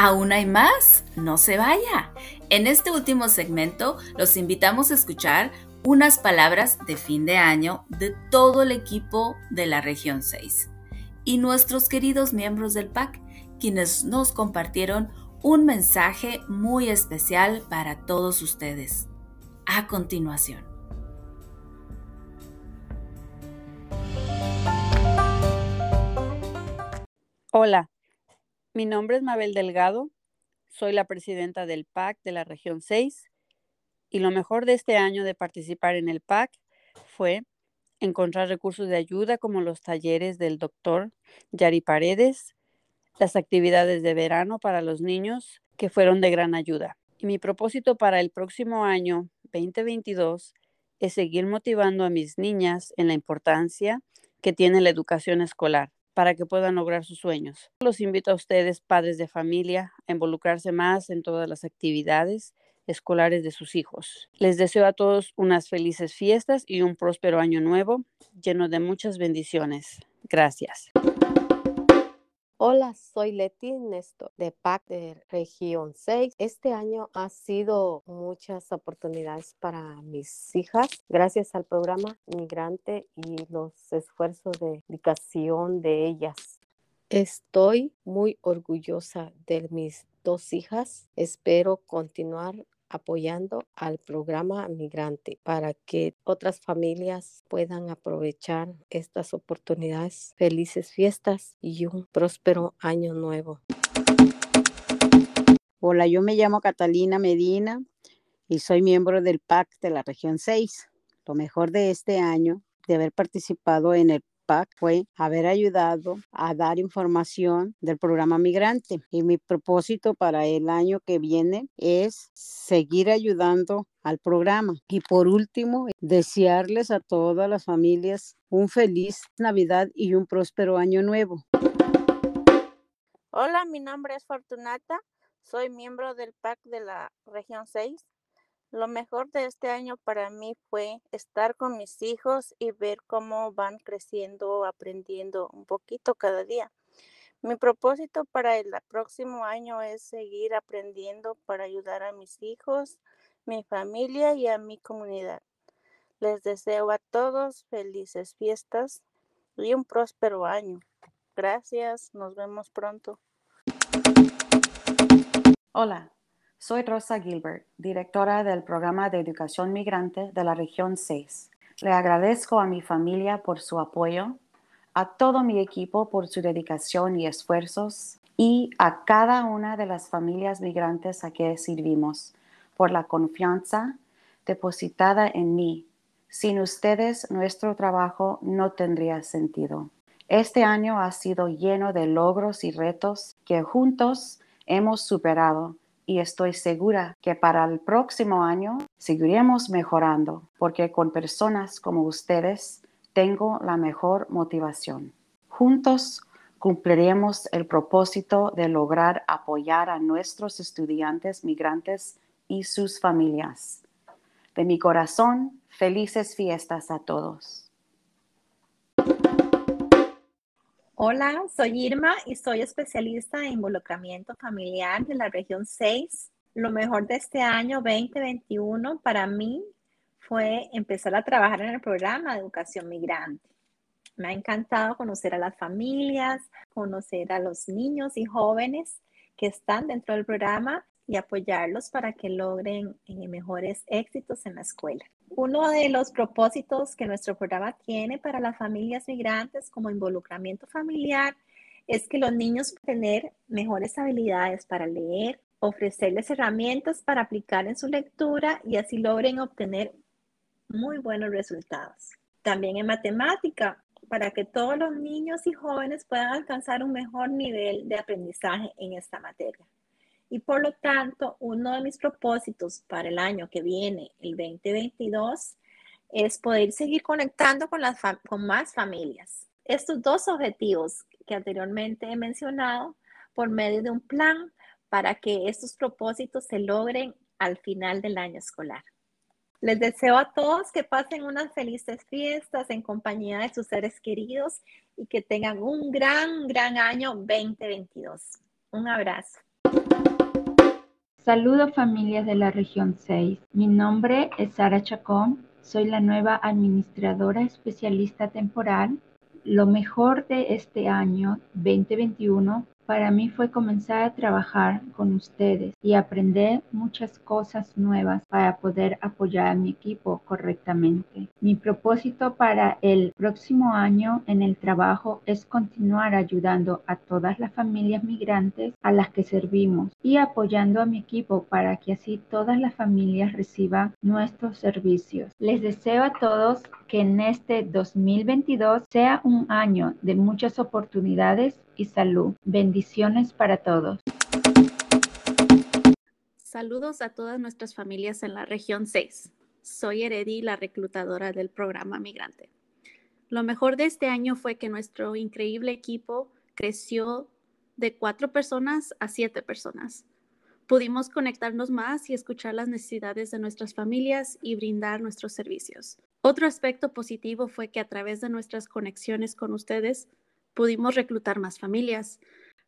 ¿Aún hay más? No se vaya. En este último segmento los invitamos a escuchar unas palabras de fin de año de todo el equipo de la región 6 y nuestros queridos miembros del PAC, quienes nos compartieron un mensaje muy especial para todos ustedes. A continuación. Hola, mi nombre es Mabel Delgado, soy la presidenta del PAC de la región 6 y lo mejor de este año de participar en el PAC fue encontrar recursos de ayuda como los talleres del doctor Yari Paredes, las actividades de verano para los niños que fueron de gran ayuda. Y mi propósito para el próximo año 2022 es seguir motivando a mis niñas en la importancia que tiene la educación escolar para que puedan lograr sus sueños. Los invito a ustedes, padres de familia, a involucrarse más en todas las actividades escolares de sus hijos. Les deseo a todos unas felices fiestas y un próspero año nuevo lleno de muchas bendiciones. Gracias. Hola, soy Leti Néstor de PAC de Región 6. Este año ha sido muchas oportunidades para mis hijas gracias al programa Migrante y los esfuerzos de dedicación de ellas. Estoy muy orgullosa de mis dos hijas. Espero continuar apoyando al programa migrante para que otras familias puedan aprovechar estas oportunidades. Felices fiestas y un próspero año nuevo. Hola, yo me llamo Catalina Medina y soy miembro del PAC de la región 6. Lo mejor de este año de haber participado en el fue haber ayudado a dar información del programa migrante. Y mi propósito para el año que viene es seguir ayudando al programa. Y por último, desearles a todas las familias un feliz Navidad y un próspero año nuevo. Hola, mi nombre es Fortunata. Soy miembro del PAC de la región 6 lo mejor de este año para mí fue estar con mis hijos y ver cómo van creciendo, aprendiendo un poquito cada día. Mi propósito para el próximo año es seguir aprendiendo para ayudar a mis hijos, mi familia y a mi comunidad. Les deseo a todos felices fiestas y un próspero año. Gracias, nos vemos pronto. Hola, soy Rosa Gilbert, directora del programa de educación migrante de la región 6. Le agradezco a mi familia por su apoyo, a todo mi equipo por su dedicación y esfuerzos y a cada una de las familias migrantes a que servimos por la confianza depositada en mí. Sin ustedes nuestro trabajo no tendría sentido. Este año ha sido lleno de logros y retos que juntos hemos superado y estoy segura que para el próximo año seguiremos mejorando porque con personas como ustedes tengo la mejor motivación. Juntos cumpliremos el propósito de lograr apoyar a nuestros estudiantes migrantes y sus familias. De mi corazón, felices fiestas a todos. Hola, soy Irma y soy especialista en involucramiento familiar de la región 6. Lo mejor de este año 2021 para mí fue empezar a trabajar en el programa de educación migrante. Me ha encantado conocer a las familias, conocer a los niños y jóvenes que están dentro del programa y apoyarlos para que logren eh, mejores éxitos en la escuela. Uno de los propósitos que nuestro programa tiene para las familias migrantes como involucramiento familiar es que los niños puedan tener mejores habilidades para leer, ofrecerles herramientas para aplicar en su lectura y así logren obtener muy buenos resultados. También en matemática, para que todos los niños y jóvenes puedan alcanzar un mejor nivel de aprendizaje en esta materia. Y por lo tanto, uno de mis propósitos para el año que viene, el 2022, es poder seguir conectando con, más familias. Estos dos objetivos que anteriormente he mencionado por medio de un plan para que estos propósitos se logren al final del año escolar. Les deseo a todos que pasen unas felices fiestas en compañía de sus seres queridos y que tengan un gran, gran año 2022. Un abrazo. Saludo familias de la región 6. Mi nombre es Sara Chacón. Soy la nueva administradora especialista temporal. Lo mejor de este año 2021 para mí fue comenzar a trabajar con ustedes y aprender muchas cosas nuevas para poder apoyar a mi equipo correctamente. Mi propósito para el próximo año en el trabajo es continuar ayudando a todas las familias migrantes a las que servimos y apoyando a mi equipo para que así todas las familias reciban nuestros servicios. Les deseo a todos que en este 2022 sea un año de muchas oportunidades salud. Bendiciones para todos. Saludos a todas nuestras familias en la región 6. Soy Heredi, la reclutadora del programa Migrante. Lo mejor de este año fue que nuestro increíble equipo creció de cuatro personas a siete personas. Pudimos conectarnos más y escuchar las necesidades de nuestras familias y brindar nuestros servicios. Otro aspecto positivo fue que a través de nuestras conexiones con ustedes pudimos reclutar más familias,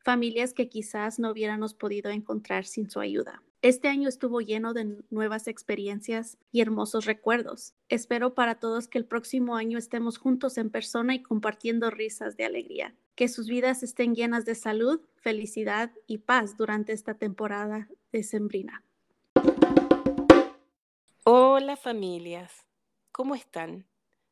familias que quizás no hubiéramos podido encontrar sin su ayuda. Este año estuvo lleno de nuevas experiencias y hermosos recuerdos. Espero para todos que el próximo año estemos juntos en persona y compartiendo risas de alegría. Que sus vidas estén llenas de salud, felicidad y paz durante esta temporada decembrina. Hola familias, ¿cómo están?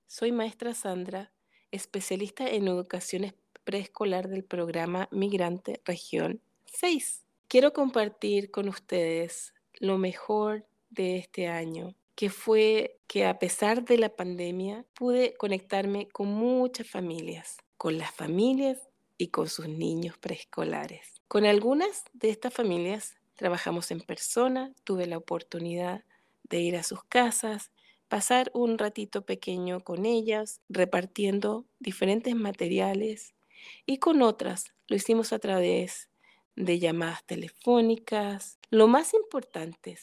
Soy maestra Sandra, especialista en educación preescolar del programa Migrante Región 6. Quiero compartir con ustedes lo mejor de este año, que fue que a pesar de la pandemia pude conectarme con muchas familias, con las familias y con sus niños preescolares. Con algunas de estas familias trabajamos en persona, tuve la oportunidad de ir a sus casas, pasar un ratito pequeño con ellas, repartiendo diferentes materiales y con otras lo hicimos a través de llamadas telefónicas. Lo más importante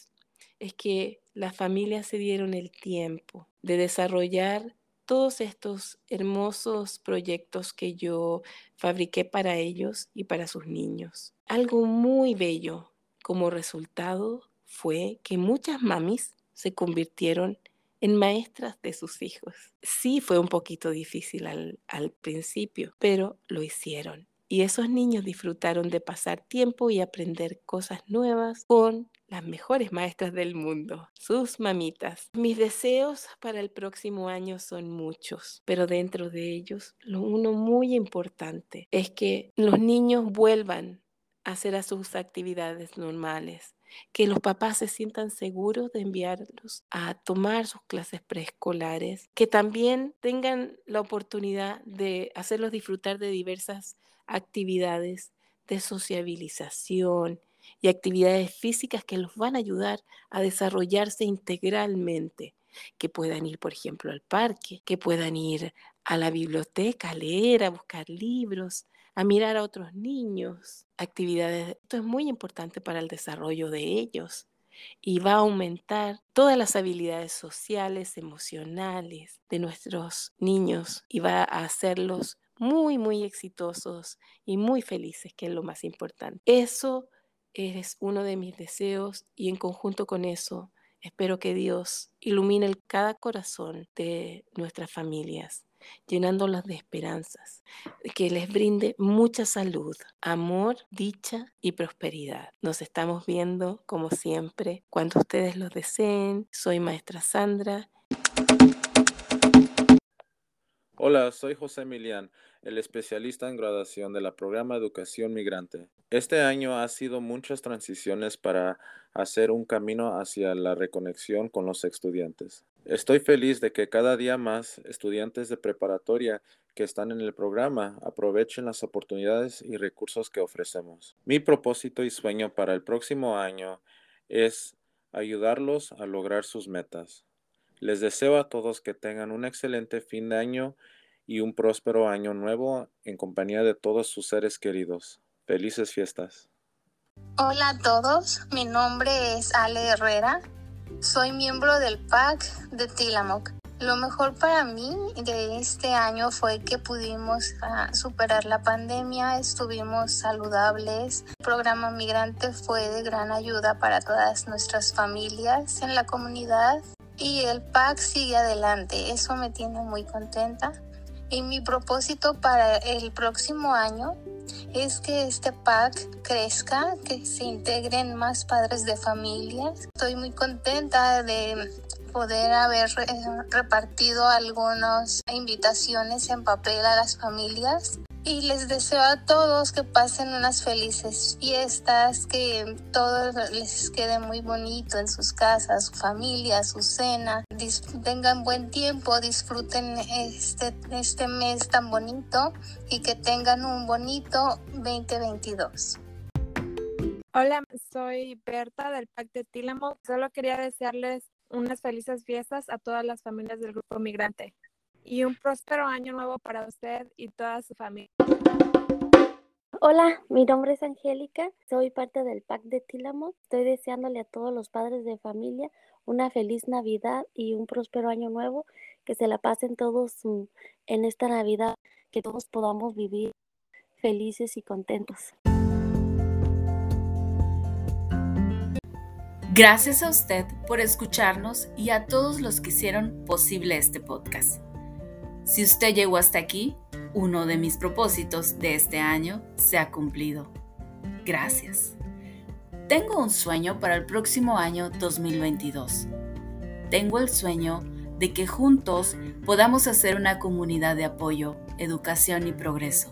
es que las familias se dieron el tiempo de desarrollar todos estos hermosos proyectos que yo fabriqué para ellos y para sus niños. Algo muy bello como resultado fue que muchas mamis se convirtieron en maestras de sus hijos. Sí fue un poquito difícil al, al principio, pero lo hicieron. Y esos niños disfrutaron de pasar tiempo y aprender cosas nuevas con las mejores maestras del mundo, sus mamitas. Mis deseos para el próximo año son muchos, pero dentro de ellos, lo uno muy importante es que los niños vuelvan a hacer a sus actividades normales, que los papás se sientan seguros de enviarlos a tomar sus clases preescolares, que también tengan la oportunidad de hacerlos disfrutar de diversas actividades de sociabilización y actividades físicas que los van a ayudar a desarrollarse integralmente, que puedan ir, por ejemplo, al parque, que puedan ir a la biblioteca a leer, a buscar libros, a mirar a otros niños, actividades. Esto es muy importante para el desarrollo de ellos y va a aumentar todas las habilidades sociales, emocionales de nuestros niños y va a hacerlos muy, muy exitosos y muy felices, que es lo más importante. Eso es uno de mis deseos y en conjunto con eso espero que Dios ilumine cada corazón de nuestras familias llenándolas de esperanzas, que les brinde mucha salud, amor, dicha y prosperidad. Nos estamos viendo, como siempre, cuando ustedes lo deseen. Soy maestra Sandra. Hola, soy José Milian, el especialista en graduación de la programa Educación Migrante. Este año ha sido muchas transiciones para hacer un camino hacia la reconexión con los estudiantes. Estoy feliz de que cada día más estudiantes de preparatoria que están en el programa aprovechen las oportunidades y recursos que ofrecemos. Mi propósito y sueño para el próximo año es ayudarlos a lograr sus metas. Les deseo a todos que tengan un excelente fin de año y un próspero año nuevo en compañía de todos sus seres queridos. Felices fiestas. Hola a todos, mi nombre es Ale Herrera soy miembro del PAC de Tillamook. Lo mejor para mí de este año fue que pudimos ah, superar la pandemia, estuvimos saludables. El programa Migrante fue de gran ayuda para todas nuestras familias en la comunidad y el PAC sigue adelante. Eso me tiene muy contenta. Y mi propósito para el próximo año es que este PAC crezca, que se integren más padres de familia. Estoy muy contenta de poder haber repartido algunas invitaciones en papel a las familias y les deseo a todos que pasen unas felices fiestas, que todo les quede muy bonito en sus casas, su familia, su cena, tengan buen tiempo, disfruten este, este mes tan bonito y que tengan un bonito 2022. Hola, soy Berta del Pacto de Tillamo. Solo quería desearles unas felices fiestas a todas las familias del Grupo Migrante y un próspero año nuevo para usted y toda su familia. Hola, mi nombre es Angélica, soy parte del PAC de Tillamo. Estoy deseándole a todos los padres de familia una feliz Navidad y un próspero año nuevo, que se la pasen todos mm, en esta Navidad, que todos podamos vivir felices y contentos. Gracias a usted por escucharnos y a todos los que hicieron posible este podcast. Si usted llegó hasta aquí, uno de mis propósitos de este año se ha cumplido. Gracias. Tengo un sueño para el próximo año 2022. Tengo el sueño de que juntos podamos hacer una comunidad de apoyo, educación y progreso.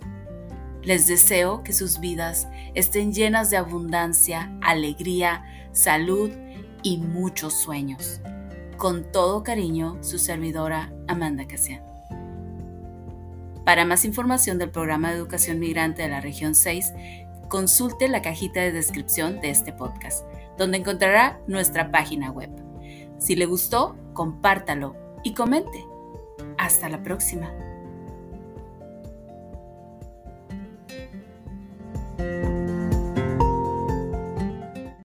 Les deseo que sus vidas estén llenas de abundancia, alegría, salud y muchos sueños. Con todo cariño, su servidora Amanda Casian. Para más información del programa de educación migrante de la región 6, consulte la cajita de descripción de este podcast, donde encontrará nuestra página web. Si le gustó, compártalo y comente. Hasta la próxima.